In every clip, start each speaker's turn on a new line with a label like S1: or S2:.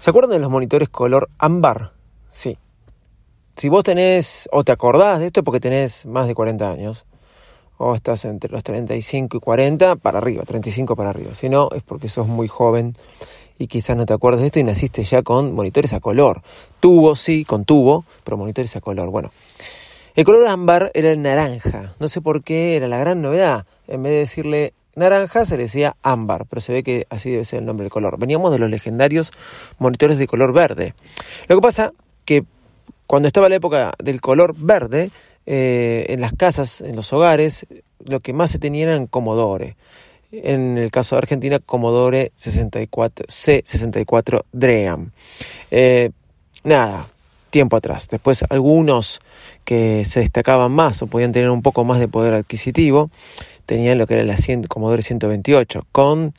S1: ¿Se acuerdan de los monitores color ámbar? Sí. Si vos tenés, o te acordás de esto porque tenés más de 40 años, o estás entre los 35 y 40 para arriba, 35 para arriba. Si no, es porque sos muy joven y quizás no te acuerdas de esto y naciste ya con monitores a color. Tubo, sí, con tubo, pero monitores a color. Bueno, el color ámbar era el naranja. No sé por qué, era la gran novedad. En vez de decirle naranja se le decía ámbar, pero se ve que así debe ser el nombre del color. Veníamos de los legendarios monitores de color verde. Lo que pasa que cuando estaba la época del color verde, eh, en las casas, en los hogares, lo que más se tenía eran Commodore. En el caso de Argentina, Commodore 64, C64 Dream. Eh, nada, tiempo atrás. Después algunos que se destacaban más o podían tener un poco más de poder adquisitivo tenían lo que era la 100, Commodore 128 con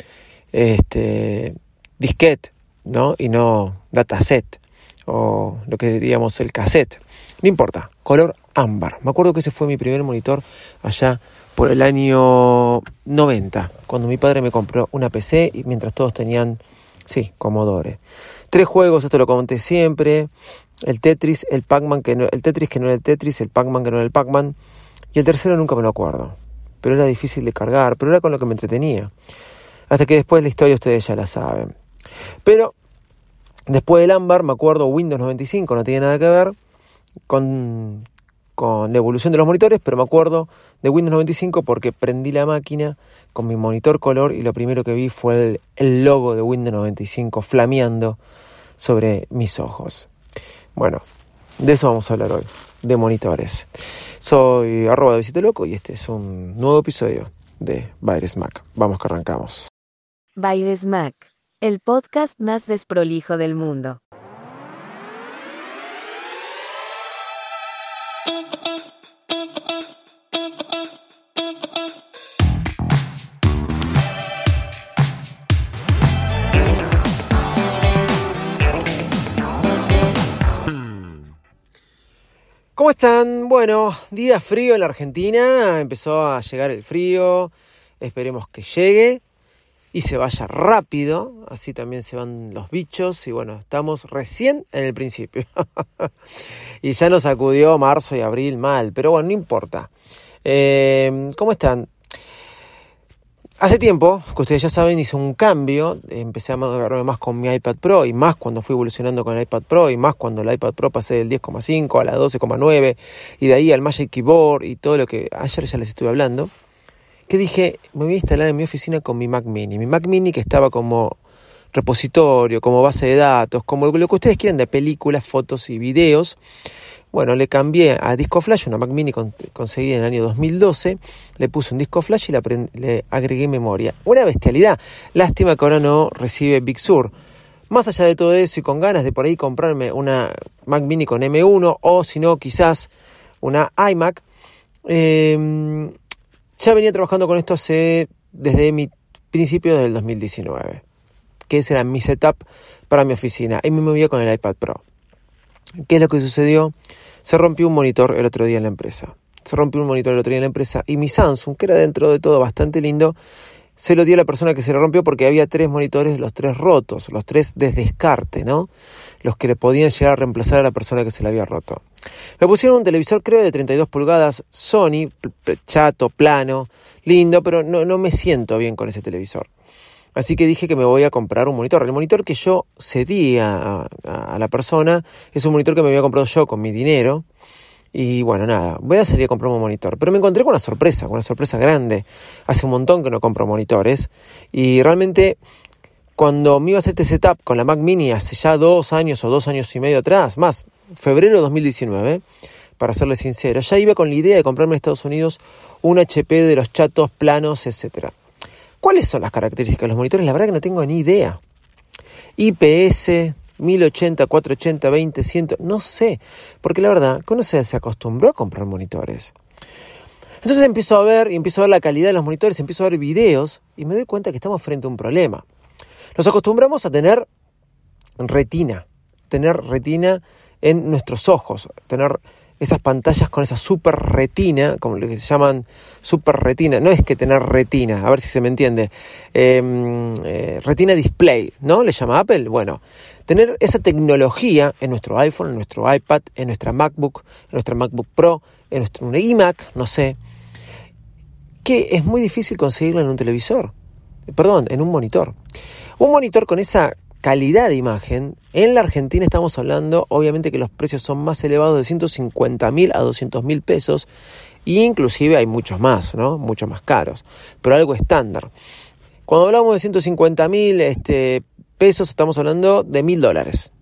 S1: este disquete, ¿no? Y no dataset o lo que diríamos el cassette. No importa, color ámbar. Me acuerdo que ese fue mi primer monitor allá por el año 90, cuando mi padre me compró una PC y mientras todos tenían, sí, Commodore. Tres juegos, esto lo conté siempre. El Tetris, el Pac-Man, que no, el Tetris que no era el Tetris, el Pac-Man que no era el Pac-Man. Y el tercero nunca me lo acuerdo pero era difícil de cargar, pero era con lo que me entretenía. Hasta que después la historia ustedes ya la saben. Pero después del ámbar, me acuerdo Windows 95, no tenía nada que ver con, con la evolución de los monitores, pero me acuerdo de Windows 95 porque prendí la máquina con mi monitor color y lo primero que vi fue el, el logo de Windows 95 flameando sobre mis ojos. Bueno, de eso vamos a hablar hoy, de monitores. Soy arroba de Loco y este es un nuevo episodio de Baires Mac. Vamos que arrancamos.
S2: Baires Mac, el podcast más desprolijo del mundo.
S1: ¿Cómo están? Bueno, día frío en la Argentina, empezó a llegar el frío, esperemos que llegue y se vaya rápido, así también se van los bichos y bueno, estamos recién en el principio. y ya nos acudió marzo y abril mal, pero bueno, no importa. Eh, ¿Cómo están? Hace tiempo, que ustedes ya saben, hice un cambio, empecé a agarrarme más con mi iPad Pro y más cuando fui evolucionando con el iPad Pro y más cuando el iPad Pro pasé del 10,5 a la 12,9 y de ahí al Magic Keyboard y todo lo que ayer ya les estuve hablando, que dije, me voy a instalar en mi oficina con mi Mac Mini. Mi Mac Mini que estaba como repositorio, como base de datos, como lo que ustedes quieran de películas, fotos y videos. Bueno, le cambié a disco flash, una Mac Mini conseguida en el año 2012, le puse un disco flash y le, agregué memoria. Una bestialidad. Lástima que ahora no recibe Big Sur. Más allá de todo eso y con ganas de por ahí comprarme una Mac Mini con M1 o si no quizás una iMac, em, ya venía trabajando con esto hace, desde mi principio del 2019, que ese era mi setup para mi oficina y me movía con el iPad Pro. ¿Qué es lo que sucedió? Se rompió un monitor el otro día en la empresa. Se rompió un monitor el otro día en la empresa y mi Samsung, que era dentro de todo bastante lindo, se lo dio a la persona que se lo rompió porque había tres monitores, los tres rotos, los tres de descarte, ¿no? Los que le podían llegar a reemplazar a la persona que se le había roto. Me pusieron un televisor, creo, de 32 pulgadas, Sony, chato, plano, lindo, pero no, no me siento bien con ese televisor. Así que dije que me voy a comprar un monitor. El monitor que yo cedí a, la persona es un monitor que me había comprado yo con mi dinero. Y bueno, nada, voy a salir a comprar un monitor. Pero me encontré con una sorpresa, con una sorpresa grande. Hace un montón que no compro monitores. Y realmente, cuando me iba a hacer este setup con la Mac Mini hace ya dos años o dos años y medio atrás, más, febrero de 2019, para serle sincero, ya iba con la idea de comprarme en Estados Unidos un HP de los chatos planos, etcétera. ¿Cuáles son las características de los monitores? La verdad que no tengo ni idea. IPS, 1080, 480, 20, 100, no sé, porque la verdad que uno se, se acostumbró a comprar monitores. Entonces empiezo a ver y empiezo a ver la calidad de los monitores, empiezo a ver videos y me doy cuenta que estamos frente a un problema. Nos acostumbramos a tener retina, tener retina en nuestros ojos, tener esas pantallas con esa super retina, como se llaman super retina, no es que tener retina, a ver si se me entiende, em, eh, retina display, ¿no? Le llama Apple. Bueno, tener esa tecnología en nuestro iPhone, en nuestro iPad, en nuestra MacBook, en nuestra MacBook Pro, en nuestro iMac, no sé, que es muy difícil conseguirlo en un televisor, perdón, en un monitor. Un monitor con esa calidad de imagen, en la Argentina estamos hablando, obviamente que los precios son más elevados de 150 mil a 200 mil pesos, e inclusive hay muchos más, ¿no? Muchos más caros, pero algo estándar. Cuando hablamos de 150 mil este, pesos, estamos hablando de mil dólares.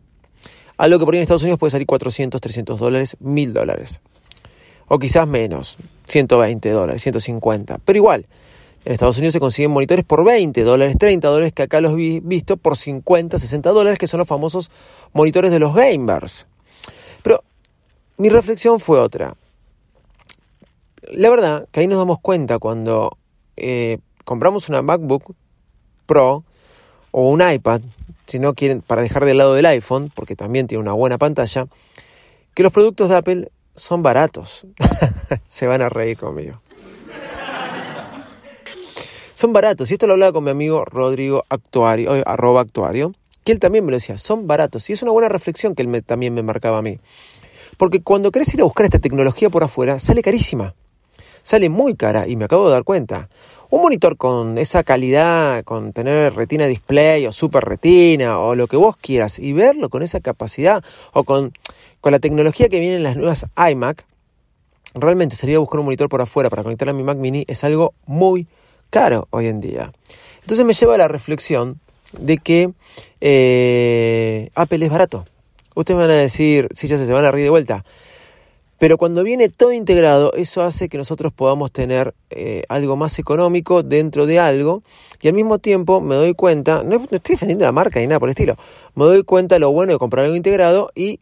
S1: Algo que por ahí en Estados Unidos puede salir 400, 300 dólares, mil dólares. O quizás menos, 120 dólares, 150. Pero igual, en Estados Unidos se consiguen monitores por 20 dólares, 30 dólares, que acá los he visto por 50, 60 dólares, que son los famosos monitores de los gamers. Pero mi reflexión fue otra. La verdad que ahí nos damos cuenta cuando eh, compramos una MacBook Pro o un iPad, si no quieren, para dejar de lado del iPhone, porque también tiene una buena pantalla, que los productos de Apple son baratos. Se van a reír conmigo. Son baratos. Y esto lo hablaba con mi amigo Rodrigo Actuario, eh, arroba Actuario, que él también me lo decía, son baratos. Y es una buena reflexión que él también me marcaba a mí. Porque cuando querés ir a buscar esta tecnología por afuera, sale carísima. Sale muy cara y me acabo de dar cuenta. Un monitor con esa calidad, con tener retina display o super retina o lo que vos quieras y verlo con esa capacidad o con, con la tecnología que viene en las nuevas iMac, realmente salir a buscar un monitor por afuera para conectar a mi Mac mini es algo muy, caro hoy en día. Entonces me lleva a la reflexión de que eh, Apple es barato. Ustedes van a decir, sí, ya se, se van a reír de vuelta. Pero cuando viene todo integrado, eso hace que nosotros podamos tener eh, algo más económico dentro de algo. Y al mismo tiempo me doy cuenta, no, estoy defendiendo la marca ni nada por el estilo, me doy cuenta lo bueno de comprar algo integrado y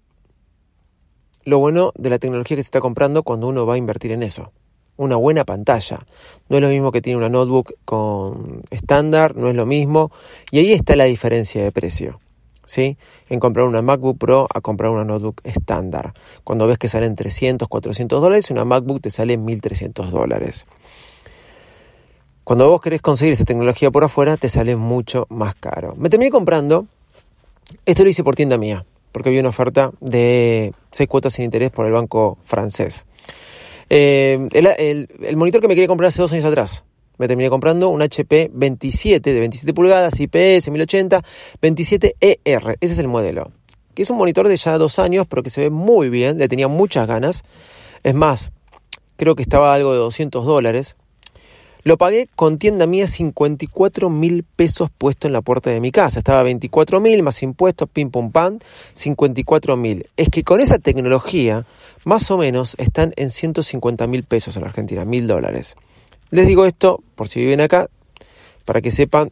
S1: lo bueno de la tecnología que se está comprando cuando uno va a invertir en eso una buena pantalla. No es lo mismo que tiene una notebook con estándar, no es lo mismo. Y ahí está la diferencia de precio. ¿Sí? En comprar una MacBook Pro a comprar una notebook estándar. Cuando ves que salen 300, 400 dólares, una MacBook te sale 1300 dólares. Cuando vos querés conseguir esa tecnología por afuera, te sale mucho más caro. Me terminé comprando, esto lo hice por tienda mía, porque había una oferta de 6 cuotas sin interés por el banco francés. Eh, el, monitor que me quería comprar hace dos años atrás. Me terminé comprando un HP 27 de 27 pulgadas, IPS 1080, 27ER. Ese es el modelo. Que es un monitor de ya dos años, pero que se ve muy bien. Le tenía muchas ganas. Es más, creo que estaba algo de 200 dólares. Lo pagué con tienda mía 54 mil pesos puesto en la puerta de mi casa. Estaba 24 mil más impuestos, pim pum pam, 54 mil. Es que con esa tecnología, más o menos, están en 150 mil pesos en Argentina, mil dólares. Les digo esto, por si viven acá, para que sepan,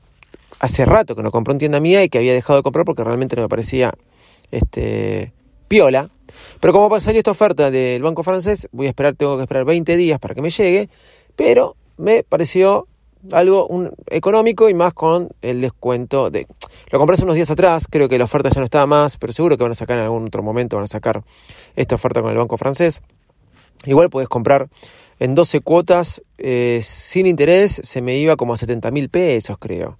S1: hace rato que no compré en tienda mía y que había dejado de comprar porque realmente no me parecía este, piola. Pero como salió esta oferta del banco francés, voy a esperar, tengo que esperar 20 días para que me llegue, pero me pareció algo económico y más con el descuento de... Lo compré hace unos días atrás, creo que la oferta ya no estaba más, pero seguro que van a sacar en algún otro momento, van a sacar esta oferta con el banco francés. Igual puedes comprar en 12 cuotas eh, sin interés, se me iba como a 70 mil pesos, creo.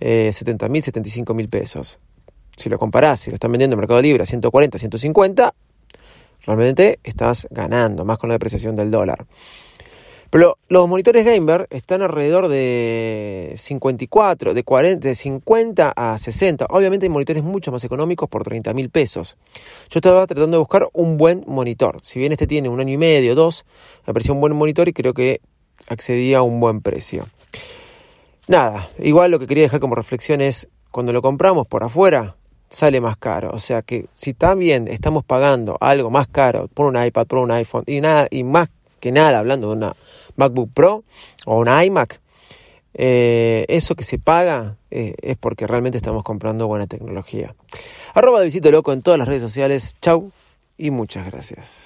S1: Eh, 70 mil, 75 mil pesos. Si lo comparás, si lo están vendiendo en Mercado Libre a 140, 150, realmente estás ganando, más con la depreciación del dólar. Los monitores gamer están alrededor de 54, de 40, de 50 a 60. Obviamente hay monitores mucho más económicos por 30 mil pesos. Yo estaba tratando de buscar un buen monitor. Si bien este tiene un año y medio, dos, me pareció un buen monitor y creo que accedía a un buen precio. Nada, igual lo que quería dejar como reflexión es, cuando lo compramos por afuera, sale más caro. O sea que si también estamos pagando algo más caro por un iPad, por un iPhone y nada, y más que nada hablando de una MacBook Pro o una iMac, eh, eso que se paga eh, es porque realmente estamos comprando buena tecnología. Arroba de Visito Loco en todas las redes sociales. Chau y muchas gracias.